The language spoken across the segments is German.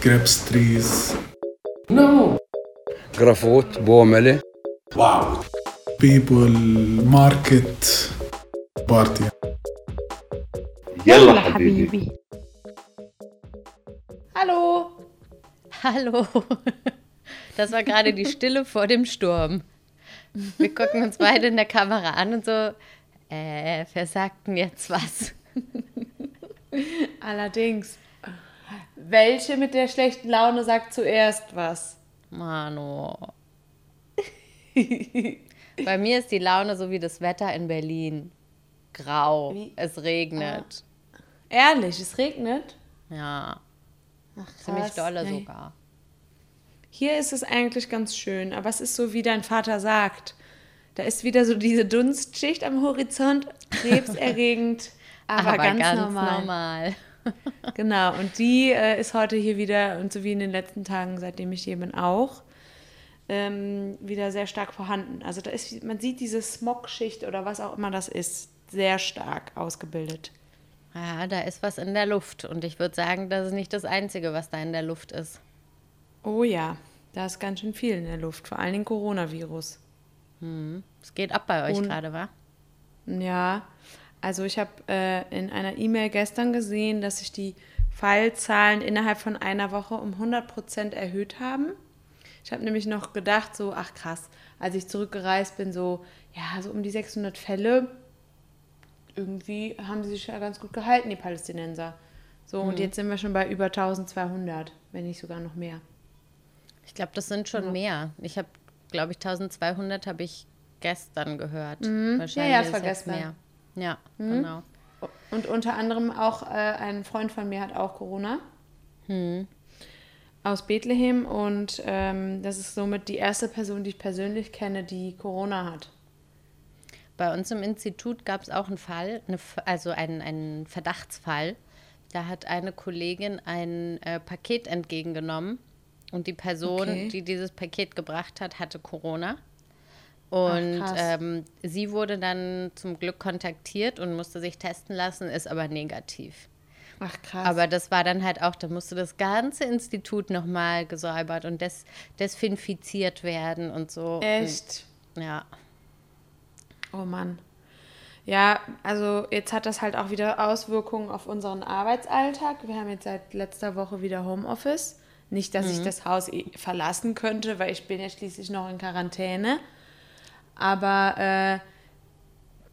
grapes trees. No. Grafot, Bomele. Wow. People, market, party. يلا حبيبي. Hallo. Hallo. Das war gerade die Stille vor dem Sturm. Wir gucken uns beide in der Kamera an und so, äh, wer sagt denn jetzt was? Allerdings. Welche mit der schlechten Laune sagt zuerst was? Mano. Bei mir ist die Laune so wie das Wetter in Berlin. Grau. Wie? Es regnet. Ehrlich, es regnet? Ja, Ach, ziemlich dolle Ja, sogar. Hier ist es eigentlich ganz schön, aber es ist so, wie dein Vater sagt. Da ist wieder so diese Dunstschicht am Horizont, krebserregend, aber, ganz, normal. normal. Genau, und die äh, ist heute hier wieder, und so wie in den letzten Tagen, seitdem ich hier bin, auch, ähm, wieder sehr stark vorhanden. Also da ist, man sieht diese Smogschicht oder was auch immer das ist, sehr stark ausgebildet. Ja, da ist was in der Luft. Und ich würde sagen, das ist nicht das Einzige, was da in der Luft ist. Oh ja, da ist ganz schön viel in der Luft, vor allem Coronavirus. Es geht ab bei euch gerade, wa? Ja, also ich habe äh, in einer E-Mail gestern gesehen, dass sich die Fallzahlen innerhalb von einer Woche um 100% erhöht haben. Ich habe nämlich noch gedacht, so, ach krass, als ich zurückgereist bin, so, ja, so um die 600 Fälle. Irgendwie haben sie sich ja ganz gut gehalten, die Palästinenser. So, und jetzt sind wir schon bei über 1200, wenn nicht sogar noch mehr. Ich glaube, das sind schon mehr. Ich habe, glaube ich, 1200 habe ich gestern gehört. Wahrscheinlich Mhm. Ja, ja, ist war gestern. mehr. Ja, genau. Und unter anderem auch äh, ein Freund von mir hat auch Corona. Aus Bethlehem. Und ähm, das ist somit die erste Person, die ich persönlich kenne, die Corona hat. Bei uns im Institut gab es auch einen Fall, eine, also einen, einen Verdachtsfall. Da hat eine Kollegin ein äh, Paket entgegengenommen und die Person, Okay. die dieses Paket gebracht hat, hatte Corona. Und krass. ähm, sie wurde dann zum Glück kontaktiert und musste sich testen lassen, ist aber negativ. Ach krass. Aber das war dann halt auch, da musste das ganze Institut nochmal gesäubert und des, desinfiziert werden und so. Echt? Und, ja. Oh Mann. Ja, also jetzt hat das halt auch wieder Auswirkungen auf unseren Arbeitsalltag. Wir haben jetzt seit letzter Woche wieder Homeoffice. Nicht, dass ich das Haus eh verlassen könnte, weil ich bin ja schließlich noch in Quarantäne. Aber äh,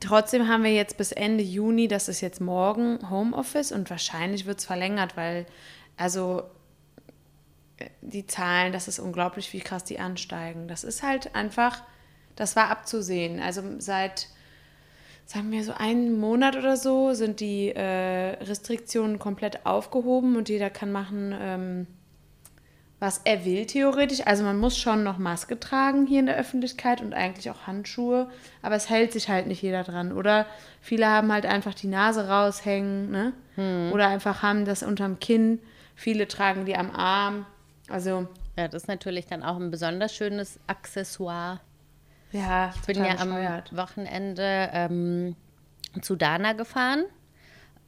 trotzdem haben wir jetzt bis Ende Juni, das ist jetzt morgen, Homeoffice und wahrscheinlich wird es verlängert, weil also äh, die Zahlen, das ist unglaublich, wie krass die ansteigen. Das ist halt einfach, das war abzusehen. Also seit, sagen wir so einen Monat oder so, sind die äh, Restriktionen komplett aufgehoben und jeder kann machen, ähm, was er will, theoretisch. Also man muss schon noch Maske tragen hier in der Öffentlichkeit und eigentlich auch Handschuhe, aber es hält sich halt nicht jeder dran. Oder viele haben halt einfach die Nase raushängen, ne? Oder einfach haben das unterm Kinn. Viele tragen die am Arm. Also, Ja, das ist natürlich dann auch ein besonders schönes Accessoire. ja, Ich bin ja am Wochenende ähm, zu Dana gefahren,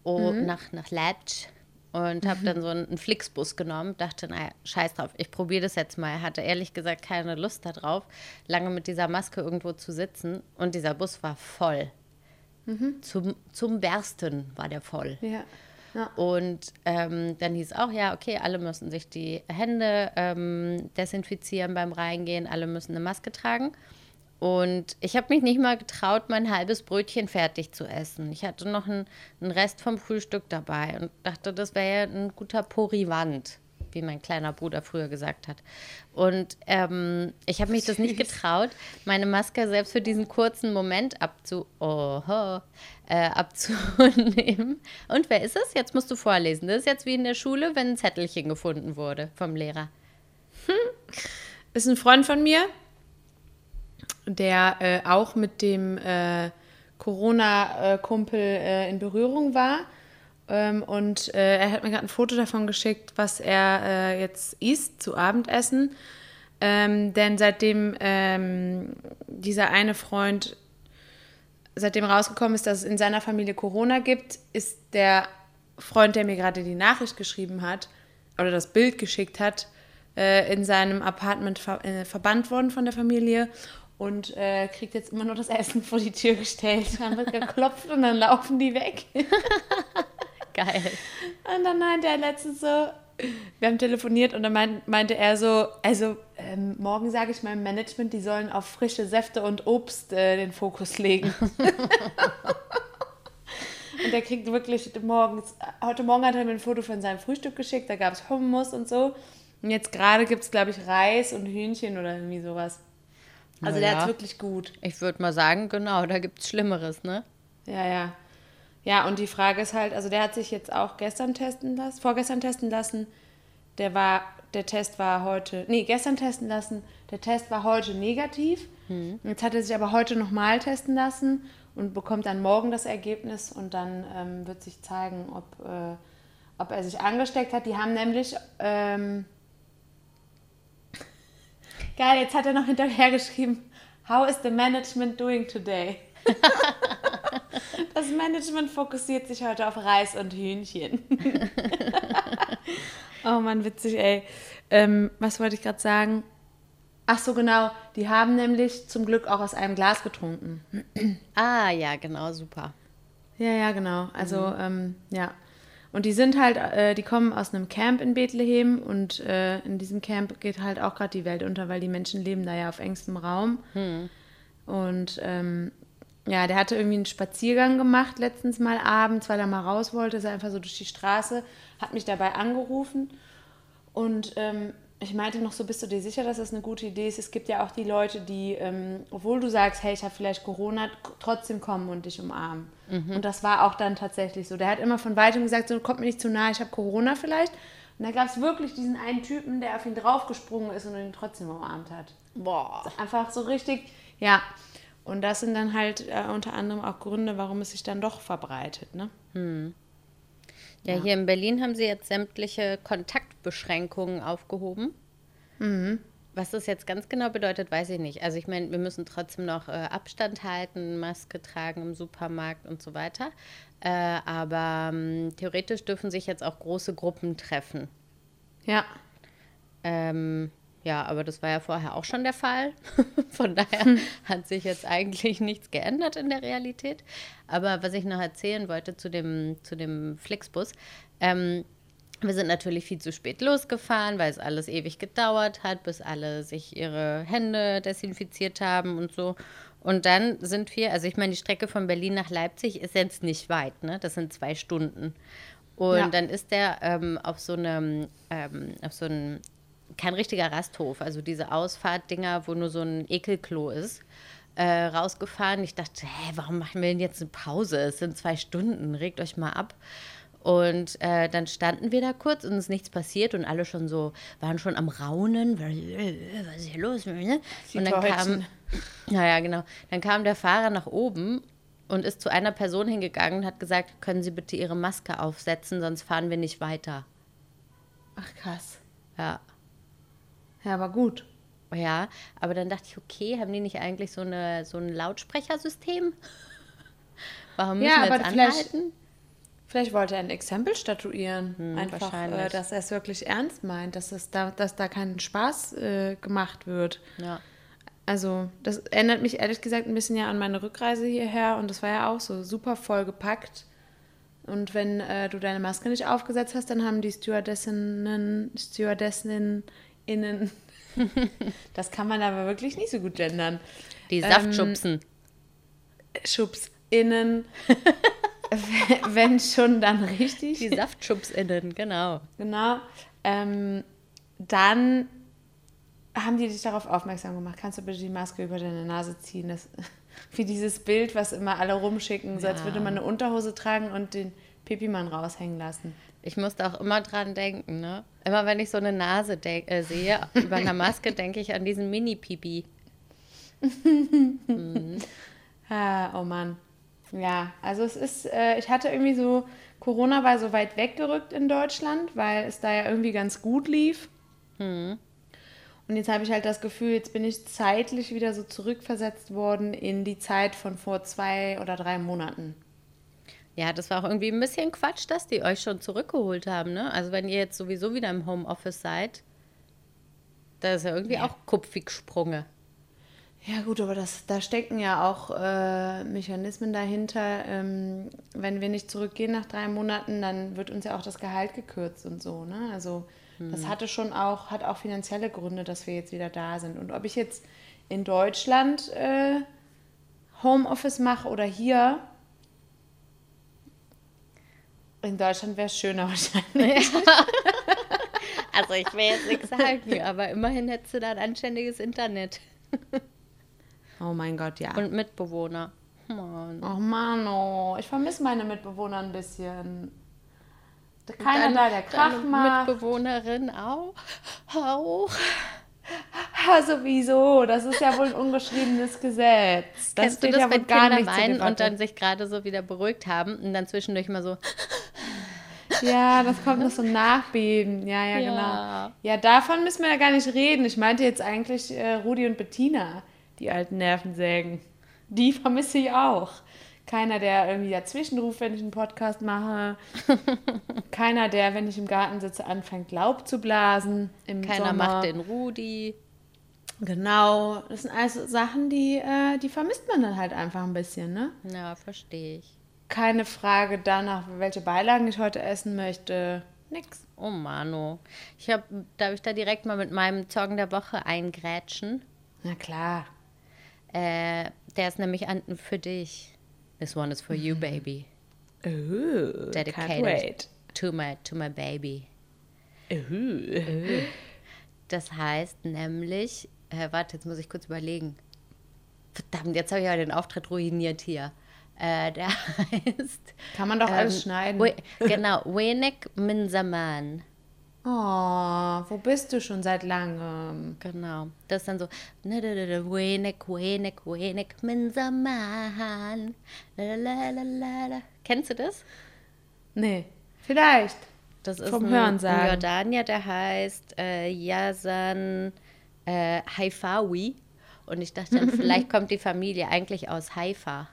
oh, nach, nach Letsch und habe dann so einen Flixbus genommen. Dachte, naja, scheiß drauf, ich probiere das jetzt mal. Hatte ehrlich gesagt keine Lust darauf, lange mit dieser Maske irgendwo zu sitzen. Und dieser Bus war voll. Zum, zum Bersten war der voll. Ja. ja. Und ähm, dann hieß auch, ja, okay, alle müssen sich die Hände ähm, desinfizieren beim Reingehen, alle müssen eine Maske tragen. Und ich habe mich nicht mal getraut, mein halbes Brötchen fertig zu essen. Ich hatte noch einen, einen Rest vom Frühstück dabei und dachte, das wäre ja ein guter Porivant, wie mein kleiner Bruder früher gesagt hat. Und ähm, ich habe mich das nicht getraut, meine Maske selbst für diesen kurzen Moment abzu Oho, äh, abzunehmen. Und wer ist es? Jetzt musst du vorlesen. Das ist jetzt wie in der Schule, wenn ein Zettelchen gefunden wurde vom Lehrer. Ist ein Freund von mir, der äh, auch mit dem äh, Corona-Kumpel äh, in Berührung war. Ähm, und äh, er hat mir gerade ein Foto davon geschickt, was er äh, jetzt isst zu Abendessen. Ähm, denn seitdem ähm, dieser eine Freund, seitdem rausgekommen ist, dass es in seiner Familie Corona gibt, ist der Freund, der mir gerade die Nachricht geschrieben hat, oder das Bild geschickt hat, äh, in seinem Apartment ver verbannt worden von der Familie und äh, kriegt jetzt immer nur das Essen vor die Tür gestellt. Dann wird geklopft und dann laufen die weg. Geil. Und dann meinte er letztens so, wir haben telefoniert und dann meint, meinte er so, also ähm, morgen sage ich meinem Management, die sollen auf frische Säfte und Obst äh, den Fokus legen. und er kriegt wirklich morgens, heute Morgen hat er mir ein Foto von seinem Frühstück geschickt, da gab es Hummus und so. Und jetzt gerade gibt es, glaube ich, Reis und Hühnchen oder irgendwie sowas. Also der Naja. hat's wirklich gut. Ich würde mal sagen, genau, da gibt es Schlimmeres, ne? Ja, ja. Ja, und die Frage ist halt, also der hat sich jetzt auch gestern testen lassen, vorgestern testen lassen. Der war, der Test war heute, nee, gestern testen lassen. Der Test war heute negativ. Jetzt hat er sich aber heute nochmal testen lassen und bekommt dann morgen das Ergebnis und dann ähm, wird sich zeigen, ob, äh, ob er sich angesteckt hat. Die haben nämlich, ähm, geil, jetzt hat er noch hinterher geschrieben, how is the management doing today? Das Management fokussiert sich heute auf Reis und Hühnchen. oh Mann, witzig, ey. Ähm, was wollte ich gerade sagen? Ach so, genau. Die haben nämlich zum Glück auch aus einem Glas getrunken. Ah, ja, genau, super. Ja, ja, genau. Also, ähm, ja. Und die sind halt, äh, die kommen aus einem Camp in Bethlehem und äh, in diesem Camp geht halt auch gerade die Welt unter, weil die Menschen leben da ja auf engstem Raum. Und ähm, ja, der hatte irgendwie einen Spaziergang gemacht letztens mal abends, weil er mal raus wollte, ist er einfach so durch die Straße, hat mich dabei angerufen und ähm, ich meinte noch so, bist du dir sicher, dass das eine gute Idee ist? Es gibt ja auch die Leute, die, ähm, obwohl du sagst, hey, ich habe vielleicht Corona, trotzdem kommen und dich umarmen. Und das war auch dann tatsächlich so. Der hat immer von weitem gesagt, so kommt mir nicht zu nahe, ich habe Corona vielleicht. Und da gab es wirklich diesen einen Typen, der auf ihn draufgesprungen ist und ihn trotzdem umarmt hat. Boah. Einfach so richtig, ja. Und das sind dann halt äh, unter anderem auch Gründe, warum es sich dann doch verbreitet, ne? Ja, hier in Berlin haben sie jetzt sämtliche Kontaktbeschränkungen aufgehoben. Was das jetzt ganz genau bedeutet, weiß ich nicht. Also ich meine, wir müssen trotzdem noch äh, Abstand halten, Maske tragen im Supermarkt und so weiter. Äh, aber ähm, theoretisch dürfen sich jetzt auch große Gruppen treffen. Ja. Ähm, ja, aber das war ja vorher auch schon der Fall. Von daher hat sich jetzt eigentlich nichts geändert in der Realität. Aber was ich noch erzählen wollte zu dem, zu dem Flixbus, ähm, wir sind natürlich viel zu spät losgefahren, weil es alles ewig gedauert hat, bis alle sich ihre Hände desinfiziert haben und so. Und dann sind wir, also ich meine, die Strecke von Berlin nach Leipzig ist jetzt nicht weit, ne? Das sind zwei Stunden. Und Ja. dann ist der ähm, auf so einem, ähm, auf so einem, kein richtiger Rasthof, also diese Ausfahrtdinger, wo nur so ein Ekelklo ist, äh, rausgefahren. Ich dachte, hä, warum machen wir denn jetzt eine Pause? Es sind zwei Stunden, regt euch mal ab. Und äh, dann standen wir da kurz und es ist nichts passiert und alle schon so, waren schon am Raunen, äh, was ist hier los? Ne? Und dann kam, naja, genau, dann kam der Fahrer nach oben und ist zu einer Person hingegangen und hat gesagt, können Sie bitte Ihre Maske aufsetzen, sonst fahren wir nicht weiter. Ach krass. Ja. Ja, aber gut. Ja, aber dann dachte ich, okay, haben die nicht eigentlich so, eine, so ein Lautsprechersystem? Warum müssen Ja, wir aber jetzt vielleicht- anhalten? Vielleicht wollte er ein Exempel statuieren. Einfach, wahrscheinlich. äh, dass er es wirklich ernst meint, dass, es da, dass da kein Spaß äh, gemacht wird. Ja. Also, das erinnert mich ehrlich gesagt ein bisschen ja an meine Rückreise hierher und das war ja auch so super voll gepackt. Und wenn äh, du deine Maske nicht aufgesetzt hast, dann haben die Stewardessinnen, Stewardessen innen, das kann man aber wirklich nicht so gut gendern. Die Ähm, Saftschubsen. Schubs innen, wenn schon dann richtig. Die SaftschubsInnen, genau. Genau. Ähm, dann haben die dich darauf aufmerksam gemacht. Kannst du bitte die Maske über deine Nase ziehen? Das, wie dieses Bild, was immer alle rumschicken, so als Ja. würde man eine Unterhose tragen und den Pipimann raushängen lassen. Ich musste auch immer dran denken, ne? Immer wenn ich so eine Nase äh, sehe, über einer Maske, denke ich an diesen Mini-Pipi. Ah, oh Mann. Ja, also es ist, äh, ich hatte irgendwie so, Corona war so weit weggerückt in Deutschland, weil es da ja irgendwie ganz gut lief. Und jetzt habe ich halt das Gefühl, jetzt bin ich zeitlich wieder so zurückversetzt worden in die Zeit von vor zwei oder drei Monaten. Ja, das war auch irgendwie ein bisschen Quatsch, dass die euch schon zurückgeholt haben, ne? Also wenn ihr jetzt sowieso wieder im Homeoffice seid, da ist ja irgendwie auch kupfig gesprungen. Ja gut, aber das, da stecken ja auch äh, Mechanismen dahinter. Ähm, wenn wir nicht zurückgehen nach drei Monaten, dann wird uns ja auch das Gehalt gekürzt und so. Ne? Also das hatte schon auch, hat auch finanzielle Gründe, dass wir jetzt wieder da sind. Und ob ich jetzt in Deutschland äh, Homeoffice mache oder hier, in Deutschland wäre es schöner wahrscheinlich. Also ich will jetzt nichts sagen, aber immerhin hättest du da ein anständiges Internet Oh mein Gott, ja. und Mitbewohner. Mann. Oh Mann, oh. ich vermisse meine Mitbewohner ein bisschen. Keiner da, der Krach macht. Mitbewohnerin auch. Auch. Ja, sowieso. Das ist ja wohl ein ungeschriebenes Gesetz. Das Kennst du das, ja wenn gar Kinder weinen und dann sich gerade so wieder beruhigt haben und dann zwischendurch mal so, Ja, das kommt noch so ein Nachbeben. Ja, ja, Ja. genau. Ja, davon müssen wir ja gar nicht reden. Ich meinte jetzt eigentlich äh, Rudi und Bettina, die alten Nervensägen. Die vermisse ich auch. Keiner, der irgendwie dazwischen ruft, wenn ich einen Podcast mache. Keiner, der, wenn ich im Garten sitze, anfängt, Laub zu blasen. Im keiner Sommer. macht den Rudi. Genau. Das sind also Sachen, die, äh, die vermisst man dann halt einfach ein bisschen, ne? Ja, verstehe ich. Keine Frage danach, welche Beilagen ich heute essen möchte. Nix. Oh Mano. Ich hab, darf ich da direkt mal mit meinem Song der Woche eingrätschen? Na klar. Äh, der ist nämlich an, für dich. This one is for you, baby. Oh, can't Dedicated to my, to my baby. Oh. Das heißt nämlich, äh, warte, jetzt muss ich kurz überlegen. Verdammt, jetzt habe ich ja den Auftritt ruiniert hier. Äh, der heißt. Kann man doch alles schneiden. We, genau, Wenek Minsaman. Oh, wo bist du schon seit langem? Genau. Das ist dann so. Wenek, Wenek, Wenek Minsaman. Lalalala. Kennst du das? Nee, vielleicht. Das ist Vom ein, Hörensagen. ein Jordanier, der heißt äh, Yazan äh, Haifawi. Und ich dachte dann, vielleicht kommt die Familie eigentlich aus Haifa.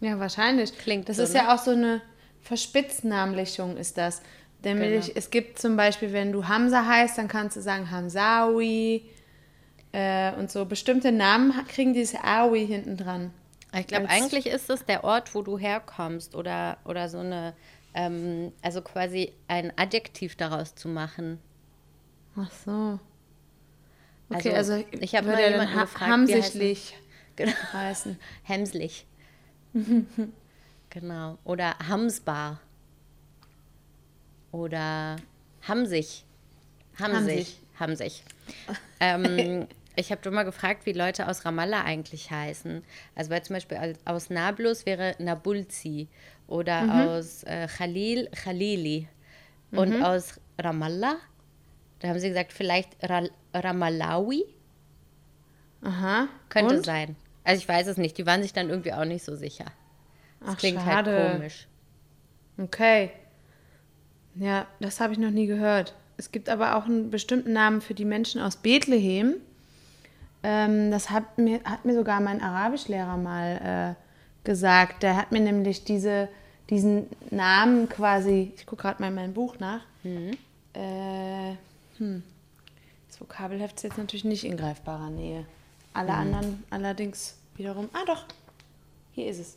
Ja, wahrscheinlich. Klingt Das so, ist ne? ja auch so eine Verspitznamlichung, ist das. Nämlich, Genau. es gibt zum Beispiel, wenn du Hamza heißt, dann kannst du sagen Hamzawi. Äh, und so bestimmte Namen kriegen dieses Awi hinten dran. Ich glaube, eigentlich ist es der Ort, wo du herkommst oder, oder so eine, ähm, also quasi ein Adjektiv daraus zu machen. Ach so. Okay, Also, also, ich hab würde mal jemanden ha gefragt, wie hamsichtlich Genau. heißen. Hemslich. genau. Oder Hamsbar. Oder Hamsig. Hamsig. Hamsig. ähm, ich habe schon mal gefragt, wie Leute aus Ramallah eigentlich heißen. Also weil zum Beispiel aus Nablus wäre Nabulzi oder aus äh, Khalil Khalili. Und aus Ramallah, da haben sie gesagt, vielleicht Ra Ramallawi Aha. könnte Und? sein. Also ich weiß es nicht, die waren sich dann irgendwie auch nicht so sicher. Das Ach, klingt schade. halt komisch. Okay. Ja, das habe ich noch nie gehört. Es gibt aber auch einen bestimmten Namen für die Menschen aus Bethlehem. Ähm, das hat mir, hat mir sogar mein Arabischlehrer mal äh, gesagt. Der hat mir nämlich diese, diesen Namen quasi, ich gucke gerade mal in mein Buch nach. Äh, hm. Das Vokabelheft ist jetzt natürlich nicht in greifbarer Nähe. Alle anderen allerdings wiederum. Ah, doch. Hier ist es.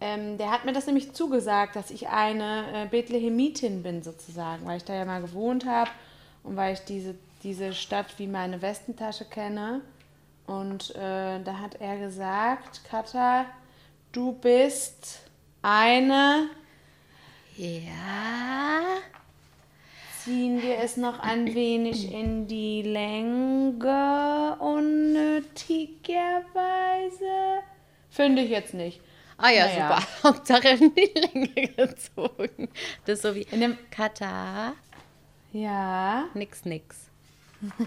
Ähm, der hat mir das nämlich zugesagt, dass ich eine äh, Bethlehemitin bin, sozusagen, weil ich da ja mal gewohnt habe und weil ich diese, diese Stadt wie meine Westentasche kenne. Und äh, da hat er gesagt, Katha, du bist eine, Ja. Ziehen wir es noch ein wenig in die Länge, unnötigerweise. Finde ich jetzt nicht. Ah ja, Naja. super. Hauptsache in die Länge gezogen. Das ist so wie In dem- Kata, Ja. nix, nix.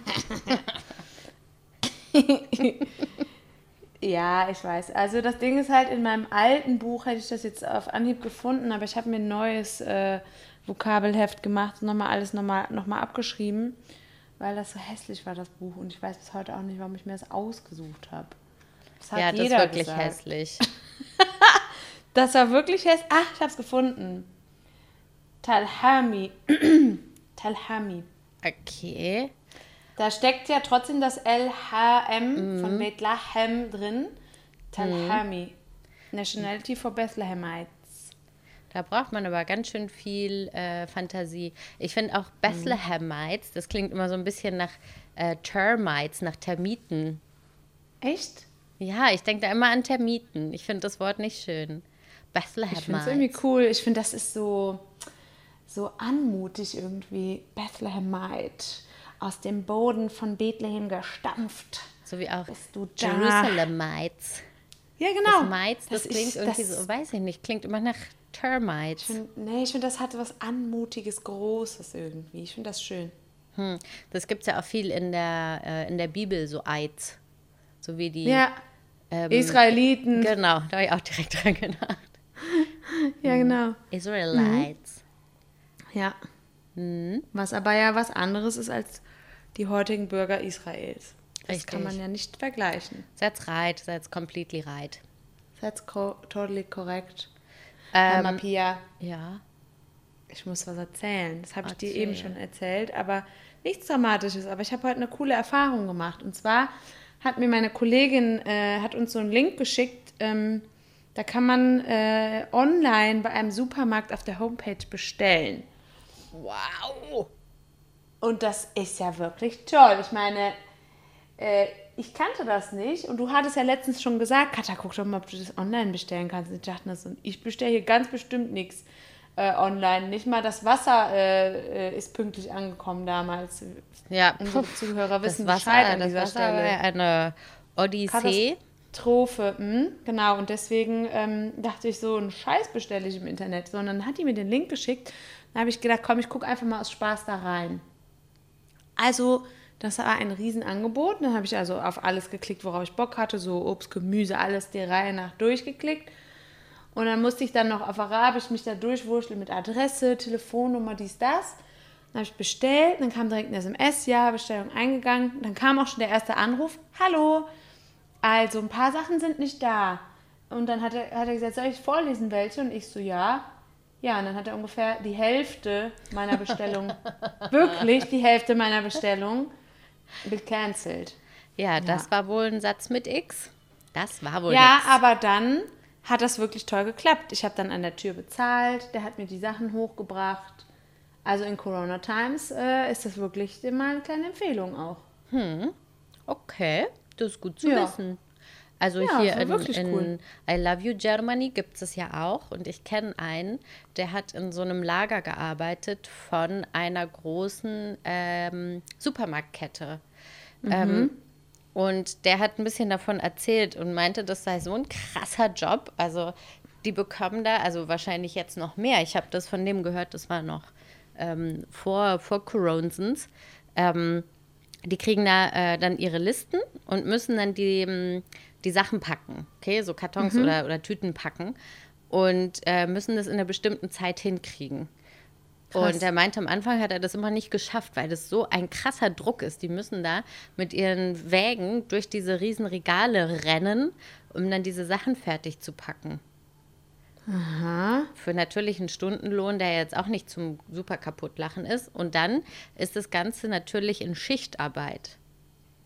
Ja, ich weiß. Also das Ding ist halt, in meinem alten Buch hätte ich das jetzt auf Anhieb gefunden, aber ich habe mir ein neues äh, Vokabelheft gemacht und nochmal alles nochmal noch mal abgeschrieben, weil das so hässlich war, das Buch. Und ich weiß bis heute auch nicht, warum ich mir das ausgesucht habe. Das hat ja, das ist wirklich gesagt. hässlich. Das war wirklich hässlich. Ach, ich hab's gefunden. Talhami. Talhami. Okay. Da steckt ja trotzdem das LHM von Bethlehem drin. Talhami. Nationality for Bethlehemites. Da braucht man aber ganz schön viel äh, Fantasie. Ich finde auch Bethlehemites, das klingt immer so ein bisschen nach äh, Termites, nach Termiten. Echt? Ja, ich denke da immer an Termiten. Ich finde das Wort nicht schön. Ich finde es irgendwie Bethlehemites. cool. Ich finde, das ist so, so anmutig irgendwie. Bethlehemite. Aus dem Boden von Bethlehem gestampft. So wie auch Bist du da? Jerusalemites. Ja, Das genau. Mites, das, klingt ist- irgendwie das- so, weiß ich nicht, klingt immer nach Termites. Ich find, nee, ich finde, das hat was Anmutiges, Großes irgendwie. Ich finde das schön. Hm. Das gibt es ja auch viel in der, äh, in der Bibel, so Eids. So wie die. Ja. ähm, Israeliten. Genau, da habe ich auch direkt dran gedacht. Ja, genau. Israelites. Ja. Mhm. Was aber ja was anderes ist als die heutigen Bürger Israels. Das Richtig. kann man ja nicht vergleichen. That's right, that's completely right. That's co totally correct. Ähm, Ähm, Pia, ja. ich muss was erzählen. Das habe ich dir eben schon erzählt, aber nichts Dramatisches. Aber ich habe heute eine coole Erfahrung gemacht. Und zwar hat mir meine Kollegin, äh, hat uns so einen Link geschickt. Ähm, da kann man äh, online bei einem Supermarkt auf der Homepage bestellen. Wow! Und das ist ja wirklich toll. Ich meine, äh, ich kannte das nicht. Und du hattest ja letztens schon gesagt, Katja, guck doch mal, ob du das online bestellen kannst. Ich dachte, das, ich bestelle hier ganz bestimmt nichts äh, online. Nicht mal das Wasser äh, äh, ist pünktlich angekommen damals. Ja, Unsere Zuhörer wissen das Wasser, Bescheid an das dieser Wasser war Stelle. eine Odyssee. Katastrophe, hm, genau. Und deswegen ähm, dachte ich, so einen Scheiß bestelle ich im Internet. Sondern hat die mir den Link geschickt. Dann habe ich gedacht, komm, ich gucke einfach mal aus Spaß da rein. Also, das war ein Riesenangebot. Dann habe ich also auf alles geklickt, worauf ich Bock hatte. So Obst, Gemüse, alles der Reihe nach durchgeklickt. Und dann musste ich dann noch auf Arabisch mich da durchwurschteln mit Adresse, Telefonnummer, dies, das. Dann habe ich bestellt, dann kam direkt ein SMS, ja, Bestellung eingegangen. Dann kam auch schon der erste Anruf, hallo, also ein paar Sachen sind nicht da. Und dann hat er, hat er gesagt, soll ich vorlesen welche? Und ich so, ja. Ja, und dann hat er ungefähr die Hälfte meiner Bestellung, wirklich die Hälfte meiner Bestellung, gecancelt. Ja, das war wohl ein Satz mit X. Das war wohl Ja, nix. aber dann hat das wirklich toll geklappt. Ich habe dann an der Tür bezahlt, der hat mir die Sachen hochgebracht. Also in Corona Times äh, ist das wirklich mal eine kleine Empfehlung auch. Okay, das ist gut zu Ja. wissen. Also Ja, hier in, in cool. I Love You Germany gibt es ja auch. Und ich kenne einen, der hat in so einem Lager gearbeitet von einer großen ähm, Supermarktkette. Mhm. Ähm, und der hat ein bisschen davon erzählt und meinte, das sei so ein krasser Job. Also die bekommen da, also wahrscheinlich jetzt noch mehr. Ich habe das von dem gehört, das war noch ähm, vor, vor Coronsens. Ähm, die kriegen da äh, dann ihre Listen und müssen dann die, ähm, die Sachen packen, okay, so Kartons oder, oder Tüten packen und äh, müssen das in einer bestimmten Zeit hinkriegen. Krass. Und er meinte, am Anfang hat er das immer nicht geschafft, weil das so ein krasser Druck ist. Die müssen da mit ihren Wägen durch diese riesen Regale rennen, um dann diese Sachen fertig zu packen. Für natürlich einen Stundenlohn, der jetzt auch nicht zum super kaputt lachen ist. Und dann ist das Ganze natürlich in Schichtarbeit.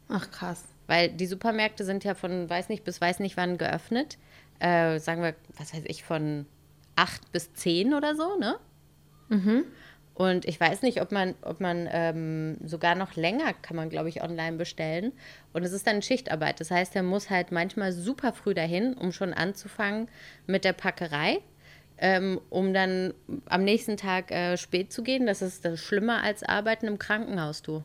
Ach krass. Weil die Supermärkte sind ja von weiß nicht bis weiß nicht wann geöffnet. Äh, sagen wir, was weiß ich, von acht bis zehn oder so, ne? Und ich weiß nicht, ob man, ob man ähm, sogar noch länger kann man, glaube ich, online bestellen. Und es ist dann Schichtarbeit. Das heißt, er muss halt manchmal super früh dahin, um schon anzufangen mit der Packerei, ähm, um dann am nächsten Tag äh, spät zu gehen. Das ist das schlimmer als Arbeiten im Krankenhaus, du.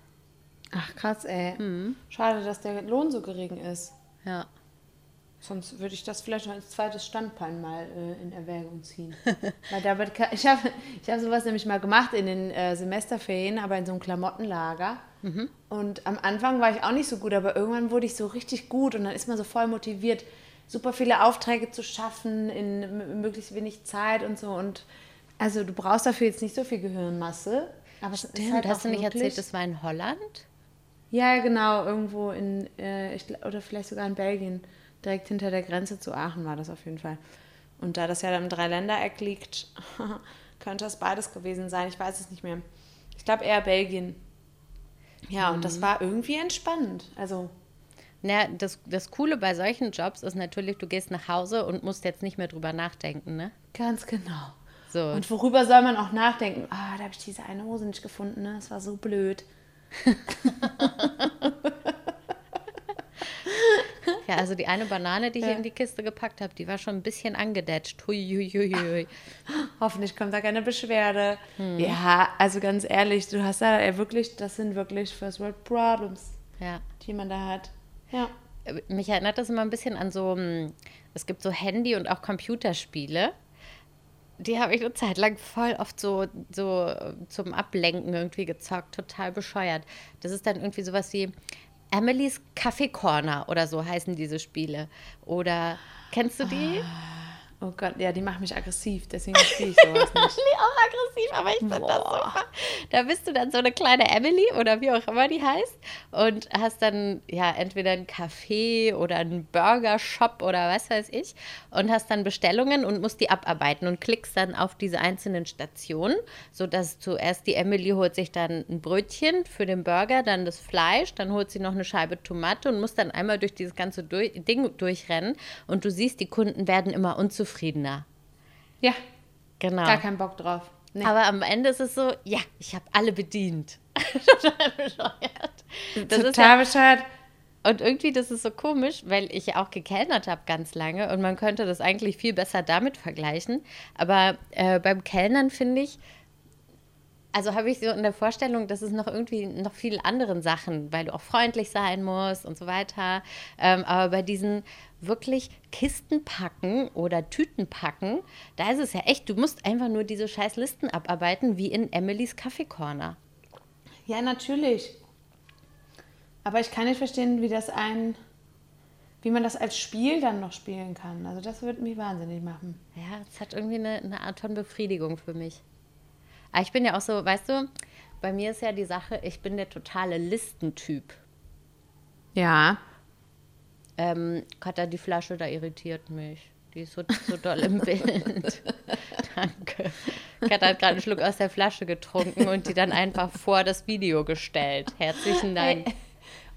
Ach krass, ey. Mhm. Schade, dass der Lohn so gering ist. Ja. Sonst würde ich das vielleicht noch als zweites Standbein mal äh, in Erwägung ziehen. Weil damit kann, ich habe ich hab sowas nämlich mal gemacht in den äh, Semesterferien, aber in so einem Klamottenlager. Und am Anfang war ich auch nicht so gut, aber irgendwann wurde ich so richtig gut und dann ist man so voll motiviert, super viele Aufträge zu schaffen in möglichst wenig Zeit und so. Und also du brauchst dafür jetzt nicht so viel Gehirnmasse. Aber Stimmt, halt hast du nicht erzählt, das war in Holland? Ja, genau, irgendwo in, äh, ich, oder vielleicht sogar in Belgien, direkt hinter der Grenze zu Aachen war das auf jeden Fall. Und da das ja dann im Dreiländereck liegt, könnte es beides gewesen sein. Ich weiß es nicht mehr. Ich glaube eher Belgien. Ja, und das war irgendwie entspannend. Also, Na, das, das Coole bei solchen Jobs ist natürlich, du gehst nach Hause und musst jetzt nicht mehr drüber nachdenken, ne? ganz genau. So. Und worüber soll man auch nachdenken? Ah, da habe ich diese eine Hose nicht gefunden, ne? Das war so blöd. Ja, also die eine Banane, die ich Ja. in die Kiste gepackt habe, die war schon ein bisschen angedetscht. Hoffentlich kommt da keine Beschwerde. Ja, also ganz ehrlich, du hast ja äh, wirklich, das sind wirklich First World Problems, Ja. die man da hat. Ja. Mich erinnert das immer ein bisschen an so, hm, es gibt so Handy- und auch Computerspiele. Die habe ich eine Zeit lang voll oft so, so äh, zum Ablenken irgendwie gezockt, total bescheuert. Das ist dann irgendwie sowas wie Emily's Kaffee Corner oder so heißen diese Spiele. Oder kennst du die? Oh Gott, ja, die macht mich aggressiv, deswegen spiele ich sowas nicht. Nee, auch aggressiv, aber ich finde das super. Da bist du dann so eine kleine Emily oder wie auch immer die heißt und hast dann ja entweder einen Café oder einen Burger-Shop oder was weiß ich und hast dann Bestellungen und musst die abarbeiten und klickst dann auf diese einzelnen Stationen, sodass zuerst die Emily holt sich dann ein Brötchen für den Burger, dann das Fleisch, dann holt sie noch eine Scheibe Tomate und muss dann einmal durch dieses ganze Ding durchrennen und du siehst, die Kunden werden immer unzufriedener. Ja, Genau. gar keinen Bock drauf. Nee. Aber am Ende ist es so, ja, ich habe alle bedient. Total bescheuert. Das Total ja, bescheuert. und irgendwie, das ist so komisch, weil ich ja auch gekellnert habe ganz lange und man könnte das eigentlich viel besser damit vergleichen. Aber äh, beim Kellnern finde ich, also habe ich so in der Vorstellung, dass es noch irgendwie noch viele anderen Sachen, weil du auch freundlich sein musst und so weiter. Ähm, aber bei diesen wirklich Kisten packen oder Tüten packen, da ist es ja echt, du musst einfach nur diese scheiß Listen abarbeiten, wie in Emilys Kaffee Corner. Ja, natürlich. Aber ich kann nicht verstehen, wie das ein, wie man das als Spiel dann noch spielen kann. Also das würde mich wahnsinnig machen. Ja, es hat irgendwie eine, eine Art von Befriedigung für mich. Aber ich bin ja auch so, weißt du, bei mir ist ja die Sache, ich bin der totale Listentyp. Ja. Ähm, Katha, die Flasche da irritiert mich. Die ist so, so doll im Bild. Danke. Katha hat gerade einen Schluck aus der Flasche getrunken und die dann einfach vor das Video gestellt. Herzlichen Dank.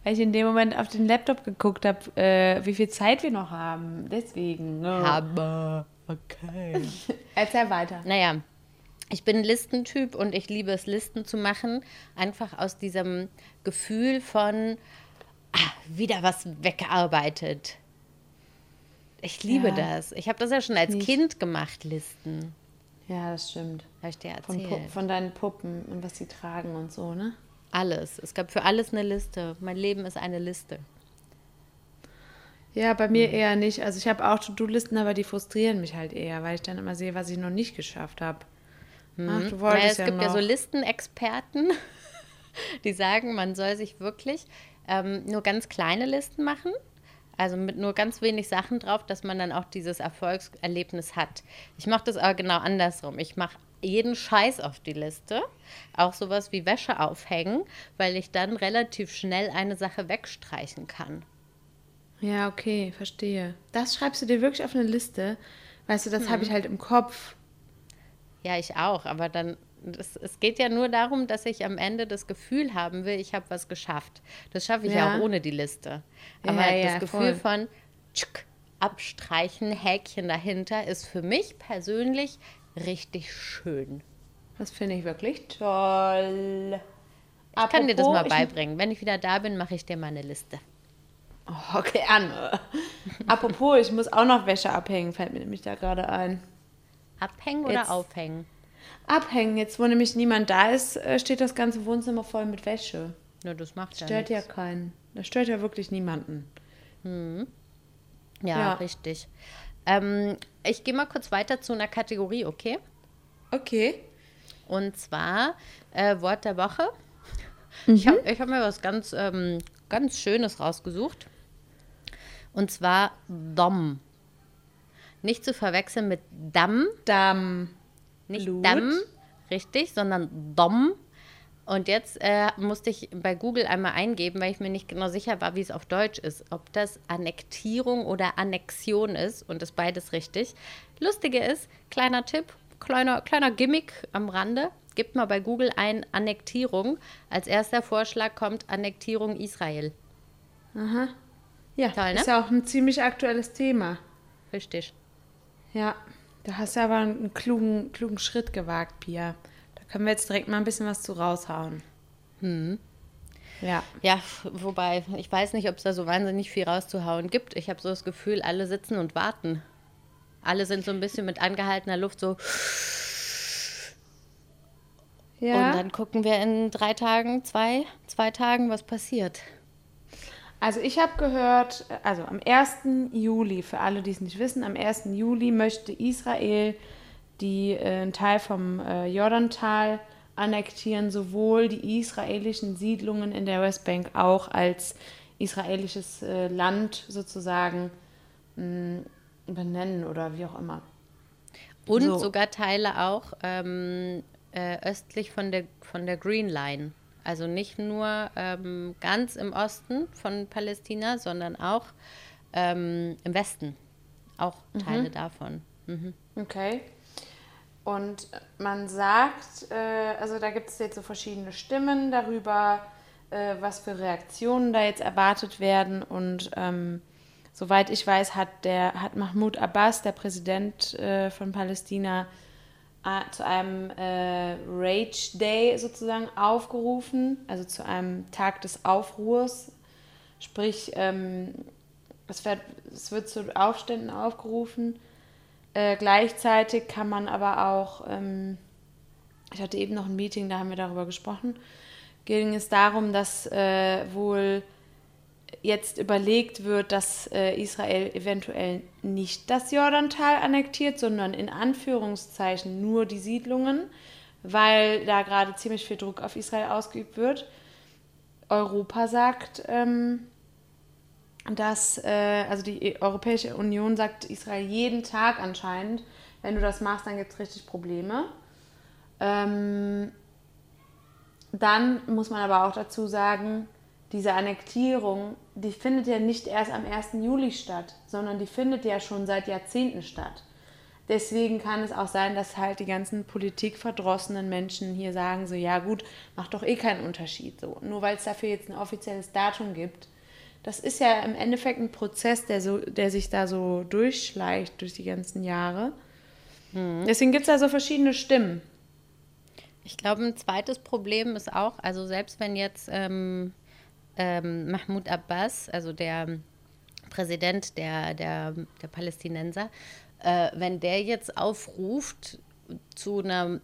Weil ich in dem Moment auf den Laptop geguckt habe, äh, wie viel Zeit wir noch haben. Deswegen. Ne? Aber, okay. Erzähl weiter. Naja, ich bin Listentyp und ich liebe es, Listen zu machen. Einfach aus diesem Gefühl von, ah, wieder was weggearbeitet. Ich liebe Ja. das. Ich habe das ja schon als Nicht. Kind gemacht, Listen. Ja, das stimmt. Habe ich dir Von, erzählt. Pu von deinen Puppen und was sie tragen und so, ne? Alles. Es gab für alles eine Liste. Mein Leben ist eine Liste. Ja, bei mir eher nicht. Also ich habe auch To-Do-Listen, aber die frustrieren mich halt eher, weil ich dann immer sehe, was ich noch nicht geschafft habe. Ach, du wolltest es ja gibt noch. ja so Listenexperten, die sagen, man soll sich wirklich ähm, nur ganz kleine Listen machen. Also mit nur ganz wenig Sachen drauf, dass man dann auch dieses Erfolgserlebnis hat. Ich mache das aber genau andersrum. Ich mache jeden Scheiß auf die Liste, auch sowas wie Wäsche aufhängen, weil ich dann relativ schnell eine Sache wegstreichen kann. Ja, okay, verstehe. Das schreibst du dir wirklich auf eine Liste. Weißt du, das habe ich halt im Kopf. Ja, ich auch, aber dann, das, es geht ja nur darum, dass ich am Ende das Gefühl haben will, ich habe was geschafft. Das schaffe ich ja. Ja. auch ohne die Liste. Aber Ja, das ja, Gefühl voll. von tschuk, Abstreichen, Häkchen dahinter ist für mich persönlich richtig schön. Das finde ich wirklich toll. Ich kann dir das mal beibringen. Wenn ich wieder da bin, mache ich dir mal eine Liste. Oh, gerne. Apropos, ich muss auch noch Wäsche abhängen, fällt mir nämlich da gerade ein. Abhängen oder Jetzt- aufhängen? Abhängen, jetzt wo nämlich niemand da ist, äh, steht das ganze Wohnzimmer voll mit Wäsche. Nur das macht ja Stört ja nichts. keinen. Das stört ja wirklich niemanden. Ja, Ja. richtig. Ähm, ich gehe mal kurz weiter zu einer Kategorie, okay? Okay. Und zwar äh, Wort der Woche. Ich habe hab mir was ganz, ähm, ganz Schönes rausgesucht. Und zwar Dom. Nicht zu verwechseln mit Damm, Damm. nicht Blut. Damm, richtig, sondern Dom. Und jetzt äh, musste ich bei Google einmal eingeben, weil ich mir nicht genau sicher war, wie es auf Deutsch ist. Ob das Annektierung oder Annexion ist und ist beides richtig. Lustige ist, kleiner Tipp, kleiner, kleiner Gimmick am Rande. Gibt mal bei Google ein Annektierung. Als erster Vorschlag kommt Annektierung Israel. Ja, Toll, ne? ist ja auch ein ziemlich aktuelles Thema. Richtig. Ja, da hast du aber einen klugen, klugen Schritt gewagt, Pia. Da können wir jetzt direkt mal ein bisschen was zu raushauen. Ja. Ja, wobei, ich weiß nicht, ob es da so wahnsinnig viel rauszuhauen gibt. Ich habe so das Gefühl, alle sitzen und warten. Alle sind so ein bisschen mit angehaltener Luft so. Ja. Und dann gucken wir in drei Tagen, zwei, zwei Tagen, was passiert. Also ich habe gehört, also am 1. Juli, für alle, die es nicht wissen, am 1. Juli möchte Israel die, äh, einen Teil vom äh, Jordantal annektieren, sowohl die israelischen Siedlungen in der Westbank auch als israelisches äh, Land sozusagen mh, benennen oder wie auch immer. Und So. sogar Teile auch ähm, äh, östlich von der, von der Green Line. Also nicht nur ähm, ganz im Osten von Palästina, sondern auch ähm, im Westen. Auch Teile davon. Mhm. Okay. Und man sagt, äh, also da gibt es jetzt so verschiedene Stimmen darüber, äh, was für Reaktionen da jetzt erwartet werden. Und ähm, soweit ich weiß, hat der hat Mahmoud Abbas, der Präsident äh, von Palästina, zu einem äh, Rage Day sozusagen aufgerufen, also zu einem Tag des Aufruhrs. Sprich, ähm, es, wird, es wird zu Aufständen aufgerufen. Äh, gleichzeitig kann man aber auch, ähm, ich hatte eben noch ein Meeting, da haben wir darüber gesprochen, ging es darum, dass äh, wohl jetzt überlegt wird, dass äh, Israel eventuell nicht das Jordantal annektiert, sondern in Anführungszeichen nur die Siedlungen, weil da gerade ziemlich viel Druck auf Israel ausgeübt wird. Europa sagt, ähm, dass, äh, also die Europäische Union sagt Israel jeden Tag anscheinend, wenn du das machst, dann gibt es richtig Probleme. Ähm, dann muss man aber auch dazu sagen, diese Annektierung, die findet ja nicht erst am 1. Juli statt, sondern die findet ja schon seit Jahrzehnten statt. Deswegen kann es auch sein, dass halt die ganzen politikverdrossenen Menschen hier sagen, so ja gut, macht doch eh keinen Unterschied. So. Nur weil es dafür jetzt ein offizielles Datum gibt. Das ist ja im Endeffekt ein Prozess, der, so, der sich da so durchschleicht durch die ganzen Jahre. Deswegen gibt es da so verschiedene Stimmen. Ich glaube, ein zweites Problem ist auch, also selbst wenn jetzt ähm, ähm, Mahmoud Abbas, also der Präsident der, der, der Palästinenser, äh, wenn der jetzt aufruft zu einer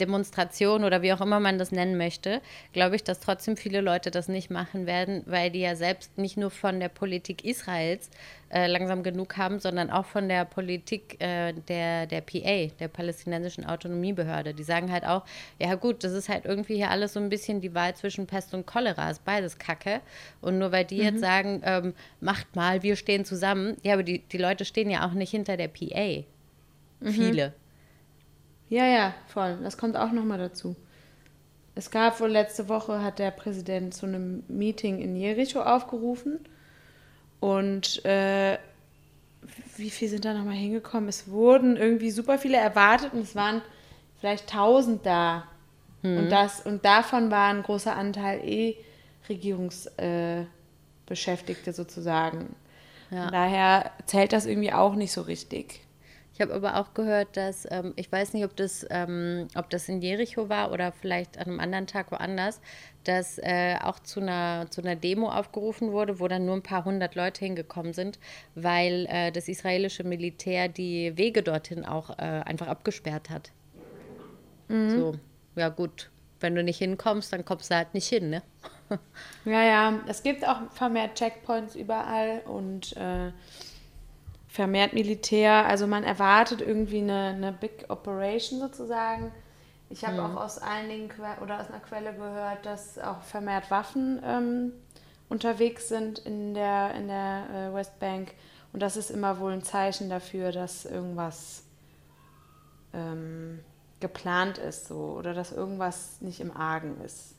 Demonstration oder wie auch immer man das nennen möchte, glaube ich, dass trotzdem viele Leute das nicht machen werden, weil die ja selbst nicht nur von der Politik Israels äh, langsam genug haben, sondern auch von der Politik äh, der, der PA, der palästinensischen Autonomiebehörde. Die sagen halt auch, ja gut, das ist halt irgendwie hier alles so ein bisschen die Wahl zwischen Pest und Cholera, ist beides Kacke. Und nur weil die jetzt sagen, ähm, macht mal, wir stehen zusammen, ja, aber die, die Leute stehen ja auch nicht hinter der PA. Viele. Ja, ja, voll. Das kommt auch nochmal dazu. Es gab wohl letzte Woche, hat der Präsident zu einem Meeting in Jericho aufgerufen. Und äh, wie viel sind da nochmal hingekommen? Es wurden irgendwie super viele erwartet und es waren vielleicht 1000 da. Und, das, und davon war ein großer Anteil eh Regierungsbeschäftigte äh, sozusagen. Ja. Daher zählt das irgendwie auch nicht so richtig. Ich habe aber auch gehört, dass, ähm, ich weiß nicht, ob das, ähm, ob das in Jericho war oder vielleicht an einem anderen Tag woanders, dass äh, auch zu einer, zu einer Demo aufgerufen wurde, wo dann nur ein paar hundert Leute hingekommen sind, weil äh, das israelische Militär die Wege dorthin auch äh, einfach abgesperrt hat. So, ja gut, wenn du nicht hinkommst, dann kommst du halt nicht hin, ne? Ja, ja, es gibt auch vermehrt Checkpoints überall und äh, vermehrt Militär. Also man erwartet irgendwie eine, eine Big Operation sozusagen. Ich habe auch aus einigen que oder aus einer Quelle gehört, dass auch vermehrt Waffen ähm, unterwegs sind in der, in der äh, Westbank. Und das ist immer wohl ein Zeichen dafür, dass irgendwas ähm, geplant ist so oder dass irgendwas nicht im Argen ist.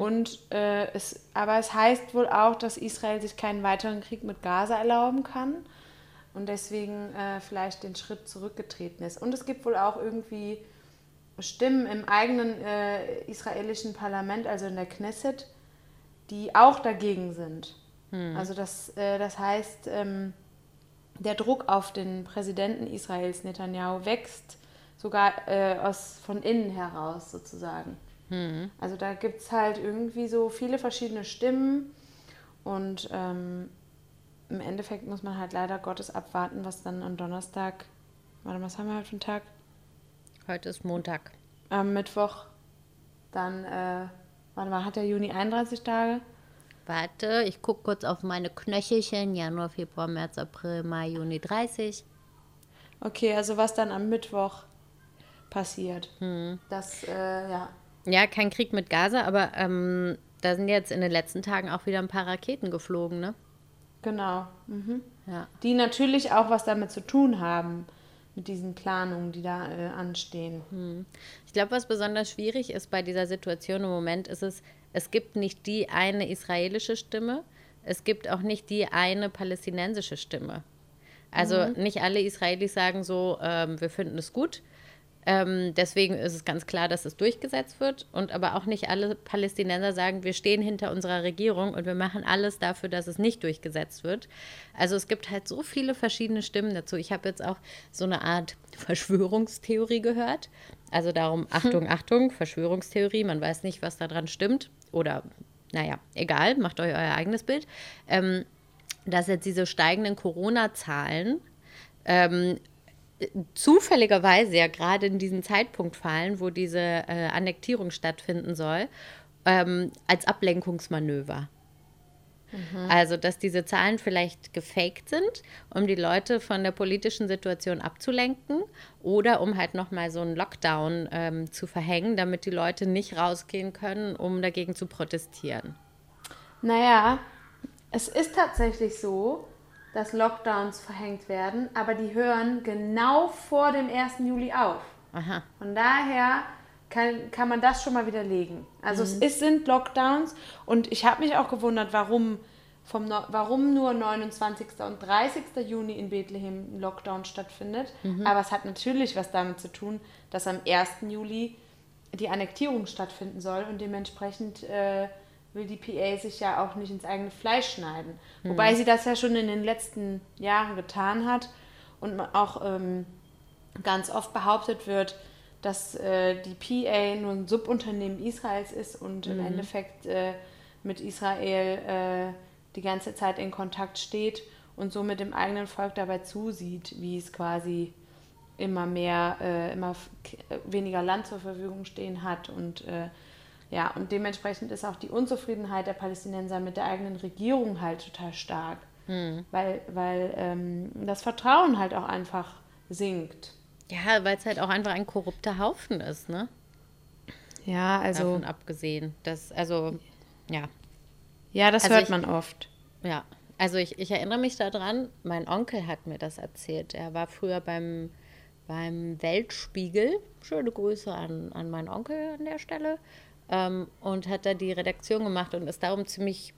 Und äh, es, aber es heißt wohl auch, dass Israel sich keinen weiteren Krieg mit Gaza erlauben kann und deswegen äh, vielleicht den Schritt zurückgetreten ist. Und es gibt wohl auch irgendwie Stimmen im eigenen äh, israelischen Parlament, also in der Knesset, die auch dagegen sind. Also das, äh, das heißt, ähm, der Druck auf den Präsidenten Israels, Netanyahu, wächst sogar äh, aus, von innen heraus sozusagen. Also da gibt es halt irgendwie so viele verschiedene Stimmen und ähm, im Endeffekt muss man halt leider Gottes abwarten, was dann am Donnerstag, warte mal, was haben wir heute für einen Tag? Heute ist Montag. Am Mittwoch dann, äh, warte mal, hat der Juni 31 Tage? Warte, ich gucke kurz auf meine Knöchelchen. Januar, Februar, März, April, Mai, Juni 30. Okay, also was dann am Mittwoch passiert. Das, äh, ja. Ja, kein Krieg mit Gaza, aber ähm, da sind jetzt in den letzten Tagen auch wieder ein paar Raketen geflogen, ne? Genau. Mhm. Ja. Die natürlich auch was damit zu tun haben, mit diesen Planungen, die da äh, anstehen. Ich glaube, was besonders schwierig ist bei dieser Situation im Moment, ist es, es gibt nicht die eine israelische Stimme, es gibt auch nicht die eine palästinensische Stimme. Also nicht alle Israelis sagen so, ähm, wir finden es gut. Ähm, deswegen ist es ganz klar, dass es durchgesetzt wird. Und aber auch nicht alle Palästinenser sagen, wir stehen hinter unserer Regierung und wir machen alles dafür, dass es nicht durchgesetzt wird. Also es gibt halt so viele verschiedene Stimmen dazu. Ich habe jetzt auch so eine Art Verschwörungstheorie gehört. Also darum, Achtung, Achtung, Verschwörungstheorie, man weiß nicht, was daran stimmt. Oder, naja, egal, macht euch euer eigenes Bild. Ähm, dass jetzt diese steigenden Corona-Zahlen ähm, zufälligerweise ja gerade in diesen Zeitpunkt fallen, wo diese äh, Annektierung stattfinden soll, ähm, als Ablenkungsmanöver. Also, dass diese Zahlen vielleicht gefaked sind, um die Leute von der politischen Situation abzulenken oder um halt nochmal so einen Lockdown ähm, zu verhängen, damit die Leute nicht rausgehen können, um dagegen zu protestieren. Naja, es ist tatsächlich so, dass Lockdowns verhängt werden, aber die hören genau vor dem 1. Juli auf. Aha. Von daher kann, kann man das schon mal widerlegen. Also es ist, sind Lockdowns und ich habe mich auch gewundert, warum, vom, warum nur 29. und 30. Juni in Bethlehem ein Lockdown stattfindet. Aber es hat natürlich was damit zu tun, dass am 1. Juli die Annektierung stattfinden soll und dementsprechend äh, will die PA sich ja auch nicht ins eigene Fleisch schneiden. Wobei sie das ja schon in den letzten Jahren getan hat und auch ähm, ganz oft behauptet wird, dass äh, die PA nur ein Subunternehmen Israels ist und im Endeffekt äh, mit Israel äh, die ganze Zeit in Kontakt steht und so mit dem eigenen Volk dabei zusieht, wie es quasi immer mehr, äh, immer weniger Land zur Verfügung stehen hat und äh, ja, und dementsprechend ist auch die Unzufriedenheit der Palästinenser mit der eigenen Regierung halt total stark, weil, weil ähm, das Vertrauen halt auch einfach sinkt. Ja, weil es halt auch einfach ein korrupter Haufen ist, ne? Ja, also Davon abgesehen. Das, also, ja. ja, das Also hört ich- man oft. Ja, also ich, ich erinnere mich daran, mein Onkel hat mir das erzählt. Er war früher beim, beim Weltspiegel. Schöne Grüße an, an meinen Onkel an der Stelle. Ähm, und hat da die Redaktion gemacht und ist darum ziemlich